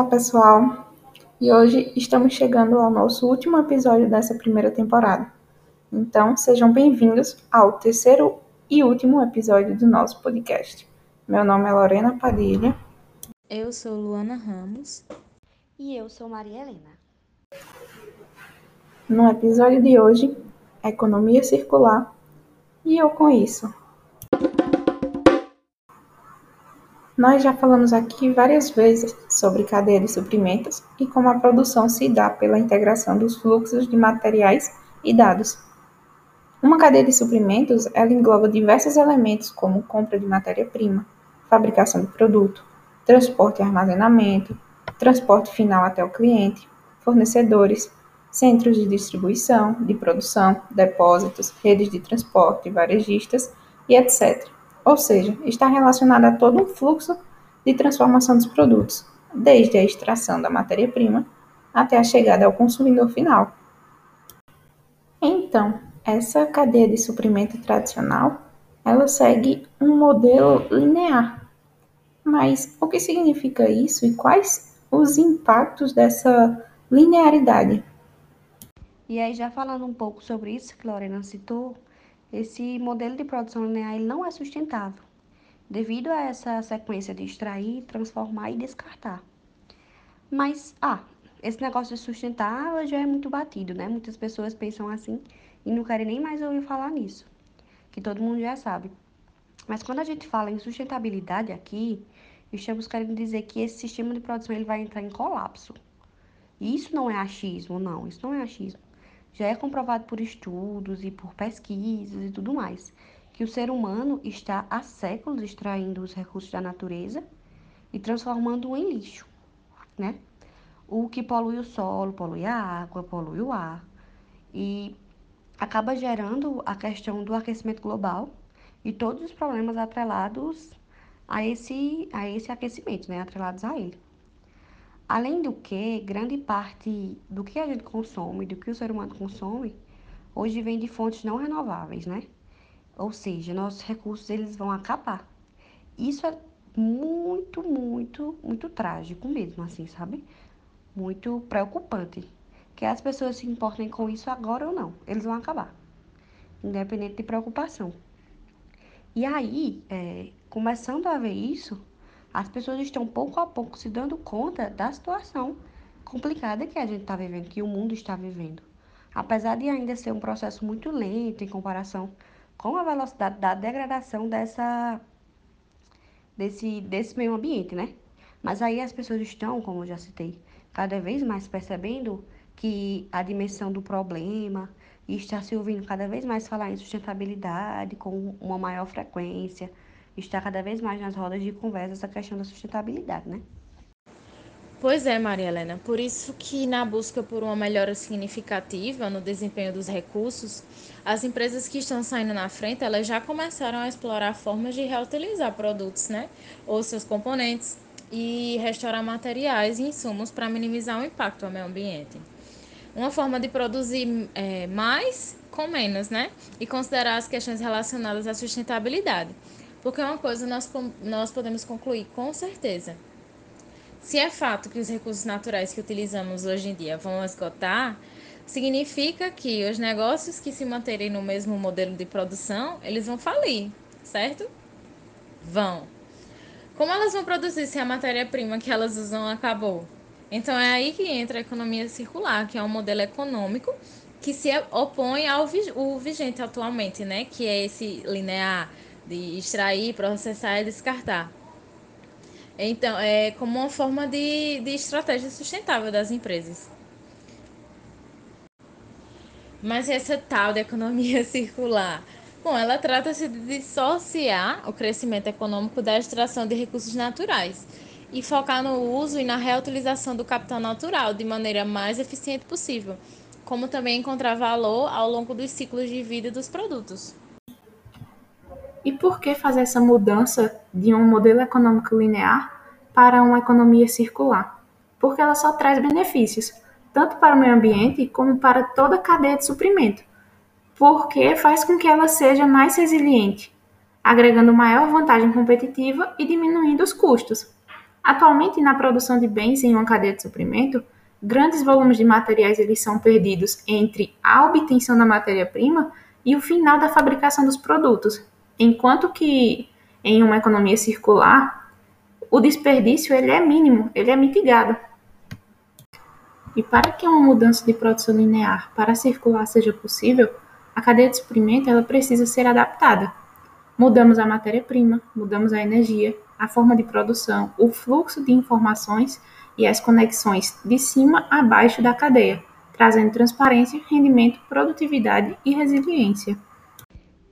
Olá, pessoal! E hoje estamos chegando ao nosso último episódio dessa primeira temporada. Então, sejam bem-vindos ao terceiro e último episódio do nosso podcast. Meu nome é Lorena Padilha. Eu sou Luana Ramos. E eu sou Maria Helena. No episódio de hoje, economia circular e eu com isso. Nós já falamos aqui várias vezes sobre cadeia de suprimentos e como a produção se dá pela integração dos fluxos de materiais e dados. Uma cadeia de suprimentos ela engloba diversos elementos como compra de matéria-prima, fabricação de produto, transporte e armazenamento, transporte final até o cliente, fornecedores, centros de distribuição, de produção, depósitos, redes de transporte, varejistas e etc ou seja, está relacionada a todo um fluxo de transformação dos produtos, desde a extração da matéria-prima até a chegada ao consumidor final. Então, essa cadeia de suprimento tradicional, ela segue um modelo linear. Mas o que significa isso e quais os impactos dessa linearidade? E aí, já falando um pouco sobre isso que Lorena citou, esse modelo de produção linear ele não é sustentável, devido a essa sequência de extrair, transformar e descartar. Mas, ah, esse negócio de sustentável já é muito batido, né? Muitas pessoas pensam assim e não querem nem mais ouvir falar nisso, que todo mundo já sabe. Mas quando a gente fala em sustentabilidade aqui, estamos querendo dizer que esse sistema de produção ele vai entrar em colapso. E isso não é achismo, não, isso não é achismo já é comprovado por estudos e por pesquisas e tudo mais, que o ser humano está há séculos extraindo os recursos da natureza e transformando-o em lixo, né? O que polui o solo, polui a água, polui o ar e acaba gerando a questão do aquecimento global e todos os problemas atrelados a esse, a esse aquecimento, né? Atrelados a ele. Além do que, grande parte do que a gente consome, do que o ser humano consome, hoje vem de fontes não renováveis, né? Ou seja, nossos recursos eles vão acabar. Isso é muito, muito, muito trágico mesmo, assim, sabe? Muito preocupante. Que as pessoas se importem com isso agora ou não. Eles vão acabar. Independente de preocupação. E aí, é, começando a ver isso, as pessoas estão pouco a pouco se dando conta da situação complicada que a gente está vivendo, que o mundo está vivendo. Apesar de ainda ser um processo muito lento em comparação com a velocidade da degradação dessa, desse, desse meio ambiente, né? Mas aí as pessoas estão, como eu já citei, cada vez mais percebendo que a dimensão do problema e está se ouvindo cada vez mais falar em sustentabilidade com uma maior frequência, está cada vez mais nas rodas de conversa essa questão da sustentabilidade, né? Pois é, Maria Helena. Por isso que na busca por uma melhora significativa no desempenho dos recursos, as empresas que estão saindo na frente, elas já começaram a explorar formas de reutilizar produtos, né? Ou seus componentes e restaurar materiais e insumos para minimizar o impacto ao meio ambiente. Uma forma de produzir é, mais com menos, né? E considerar as questões relacionadas à sustentabilidade. Porque uma coisa nós, nós podemos concluir com certeza. Se é fato que os recursos naturais que utilizamos hoje em dia vão esgotar, significa que os negócios que se manterem no mesmo modelo de produção, eles vão falir, certo? Vão. Como elas vão produzir se a matéria-prima que elas usam acabou? Então é aí que entra a economia circular, que é um modelo econômico que se opõe ao vigente atualmente, né? Que é esse linear de extrair, processar e descartar. Então, é como uma forma de, de estratégia sustentável das empresas. Mas essa tal de economia circular? Bom, ela trata-se de dissociar o crescimento econômico da extração de recursos naturais e focar no uso e na reutilização do capital natural de maneira mais eficiente possível, como também encontrar valor ao longo dos ciclos de vida dos produtos. E por que fazer essa mudança de um modelo econômico linear para uma economia circular? Porque ela só traz benefícios, tanto para o meio ambiente como para toda a cadeia de suprimento, porque faz com que ela seja mais resiliente, agregando maior vantagem competitiva e diminuindo os custos. Atualmente, na produção de bens em uma cadeia de suprimento, grandes volumes de materiais eles são perdidos entre a obtenção da matéria-prima e o final da fabricação dos produtos, enquanto que em uma economia circular, o desperdício ele é mínimo, ele é mitigado. E para que uma mudança de produção linear para circular seja possível, a cadeia de suprimento ela precisa ser adaptada. Mudamos a matéria-prima, mudamos a energia, a forma de produção, o fluxo de informações e as conexões de cima a baixo da cadeia, trazendo transparência, rendimento, produtividade e resiliência.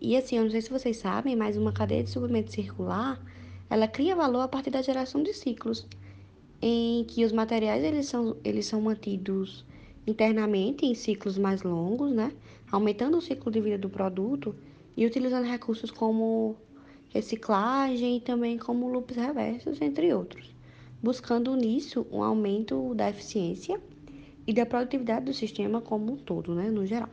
E assim, eu não sei se vocês sabem, mas uma cadeia de suprimento circular, ela cria valor a partir da geração de ciclos, em que os materiais eles são, eles são mantidos internamente em ciclos mais longos, né? aumentando o ciclo de vida do produto e utilizando recursos como reciclagem e também como loops reversos, entre outros, buscando nisso um aumento da eficiência e da produtividade do sistema como um todo, né, no geral.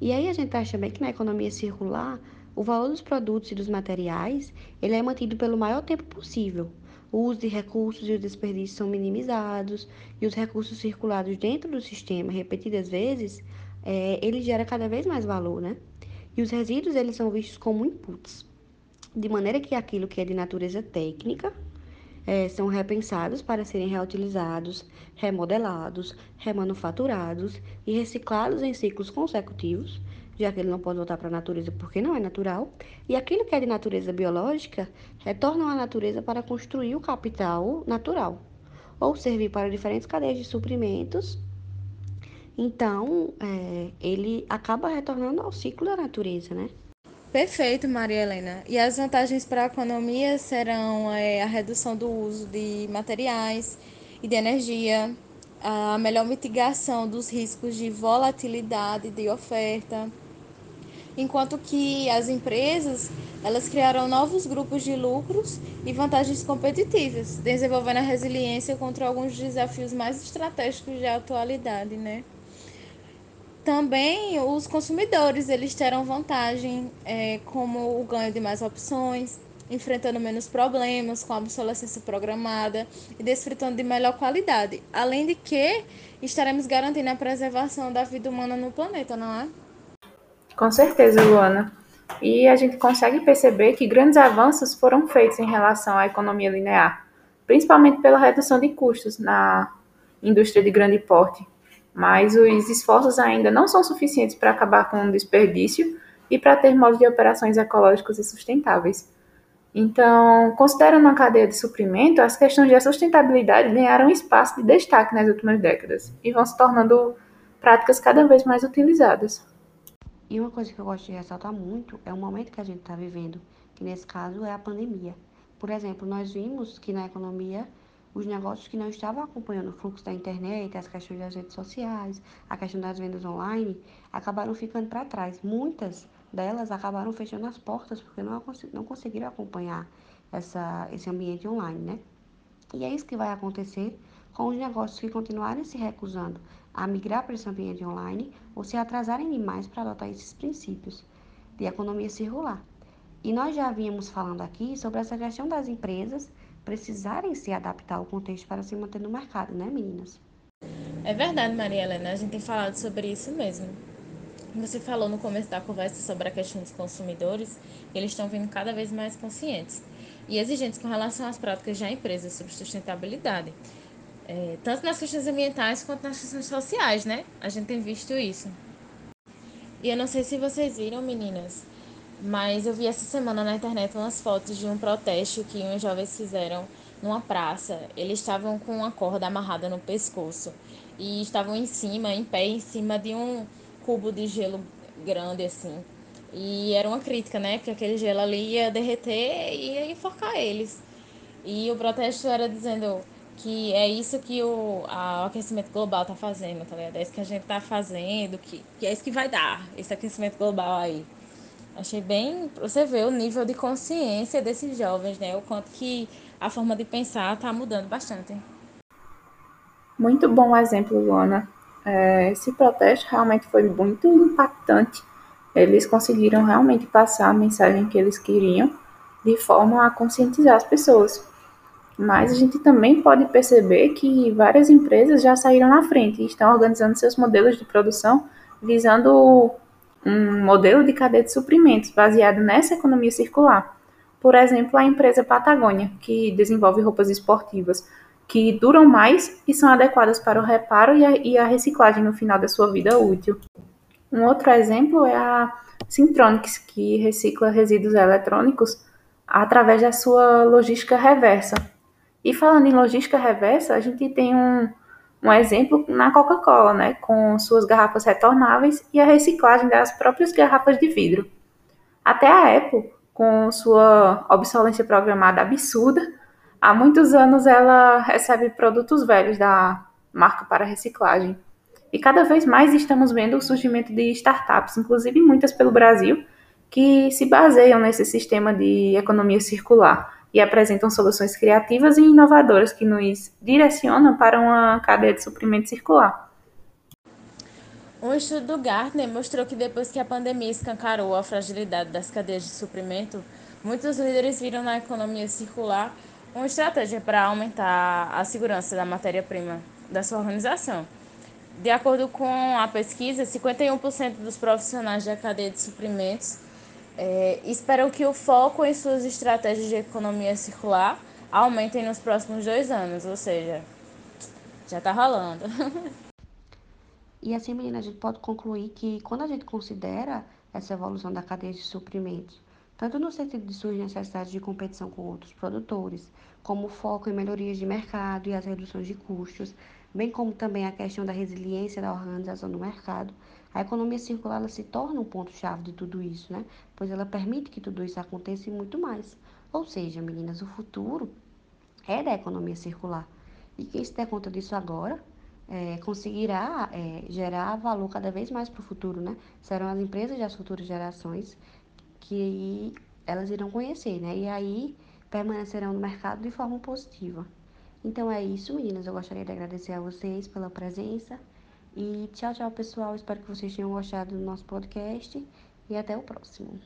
E aí a gente acha também que na economia circular, o valor dos produtos e dos materiais, ele é mantido pelo maior tempo possível. O uso de recursos e os desperdícios são minimizados e os recursos circulados dentro do sistema repetidas vezes, é, ele gera cada vez mais valor, né? E os resíduos, eles são vistos como inputs, de maneira que aquilo que é de natureza técnica, é, são repensados para serem reutilizados, remodelados, remanufaturados e reciclados em ciclos consecutivos, já que ele não pode voltar para a natureza porque não é natural, e aquilo que é de natureza biológica retorna à natureza para construir o capital natural, ou servir para diferentes cadeias de suprimentos. Então, é, ele acaba retornando ao ciclo da natureza, né? Perfeito, Maria Helena. E as vantagens para a economia serão é, a redução do uso de materiais e de energia, a melhor mitigação dos riscos de volatilidade de oferta, enquanto que as empresas elas criarão novos grupos de lucros e vantagens competitivas, desenvolvendo a resiliência contra alguns desafios mais estratégicos da atualidade, né? Também os consumidores eles terão vantagem, é, como o ganho de mais opções, enfrentando menos problemas com a obsolescência programada e desfrutando de melhor qualidade. Além de que estaremos garantindo a preservação da vida humana no planeta, não é? Com certeza, Luana. E a gente consegue perceber que grandes avanços foram feitos em relação à economia linear, principalmente pela redução de custos na indústria de grande porte, mas os esforços ainda não são suficientes para acabar com o desperdício e para ter modos de operações ecológicos e sustentáveis. Então, considerando a cadeia de suprimento, as questões de sustentabilidade ganharam espaço de destaque nas últimas décadas e vão se tornando práticas cada vez mais utilizadas. E uma coisa que eu gosto de ressaltar muito é o momento que a gente está vivendo, que nesse caso é a pandemia. Por exemplo, nós vimos que na economia os negócios que não estavam acompanhando o fluxo da internet, as questões das redes sociais, a questão das vendas online, acabaram ficando para trás. Muitas delas acabaram fechando as portas porque não, não conseguiram acompanhar essa, esse ambiente online, né? E é isso que vai acontecer com os negócios que continuarem se recusando a migrar para esse ambiente online ou se atrasarem demais para adotar esses princípios de economia circular. E nós já vínhamos falando aqui sobre essa questão das empresas precisarem se adaptar ao contexto para se manter no mercado, né, meninas? É verdade, Maria Helena, a gente tem falado sobre isso mesmo. Você falou no começo da conversa sobre a questão dos consumidores, eles estão vindo cada vez mais conscientes e exigentes com relação às práticas da empresa sobre sustentabilidade, é, tanto nas questões ambientais quanto nas questões sociais, né? A gente tem visto isso. E eu não sei se vocês viram, meninas, mas eu vi essa semana na internet umas fotos de um protesto que uns jovens fizeram numa praça. Eles estavam com uma corda amarrada no pescoço e estavam em cima, em pé, em cima de um cubo de gelo grande assim. E era uma crítica, né? Porque aquele gelo ali ia derreter e ia enforcar eles. E o protesto era dizendo que é isso que o, a, o aquecimento global tá fazendo, tá ligado? É isso que a gente tá fazendo, que, que é isso que vai dar, esse aquecimento global aí. Achei bem. Você vê o nível de consciência desses jovens, né? O quanto que a forma de pensar está mudando bastante. Muito bom exemplo, Luana. É, esse protesto realmente foi muito impactante. Eles conseguiram realmente passar a mensagem que eles queriam de forma a conscientizar as pessoas. Mas a gente também pode perceber que várias empresas já saíram na frente e estão organizando seus modelos de produção visando um modelo de cadeia de suprimentos baseado nessa economia circular. Por exemplo, a empresa Patagônia, que desenvolve roupas esportivas que duram mais e são adequadas para o reparo e a, e a reciclagem no final da sua vida útil. Um outro exemplo é a Syntronics, que recicla resíduos eletrônicos através da sua logística reversa. E falando em logística reversa, a gente tem um, um exemplo na Coca-Cola, né, com suas garrafas retornáveis e a reciclagem das próprias garrafas de vidro. Até a Apple, com sua obsolência programada absurda, há muitos anos ela recebe produtos velhos da marca para reciclagem. E cada vez mais estamos vendo o surgimento de startups, inclusive muitas pelo Brasil, que se baseiam nesse sistema de economia circular e apresentam soluções criativas e inovadoras que nos direcionam para uma cadeia de suprimento circular. Um estudo do Gartner mostrou que depois que a pandemia escancarou a fragilidade das cadeias de suprimento, muitos líderes viram na economia circular uma estratégia para aumentar a segurança da matéria-prima da sua organização. De acordo com a pesquisa, 51% dos profissionais da cadeia de suprimentos é, esperam que o foco em suas estratégias de economia circular aumentem nos próximos dois anos, ou seja, já está rolando. E assim, menina, a gente pode concluir que quando a gente considera essa evolução da cadeia de suprimentos, tanto no sentido de suas necessidades de competição com outros produtores, como o foco em melhorias de mercado e as reduções de custos, bem como também a questão da resiliência da organização do mercado, a economia circular ela se torna um ponto-chave de tudo isso, né? Pois ela permite que tudo isso aconteça e muito mais. Ou seja, meninas, o futuro é da economia circular. E quem se der conta disso agora é, conseguirá é, gerar valor cada vez mais para o futuro, né? Serão as empresas das futuras gerações que elas irão conhecer, né? E aí permanecerão no mercado de forma positiva. Então é isso, meninas. Eu gostaria de agradecer a vocês pela presença. E tchau, tchau, pessoal. Espero que vocês tenham gostado do nosso podcast. E até o próximo.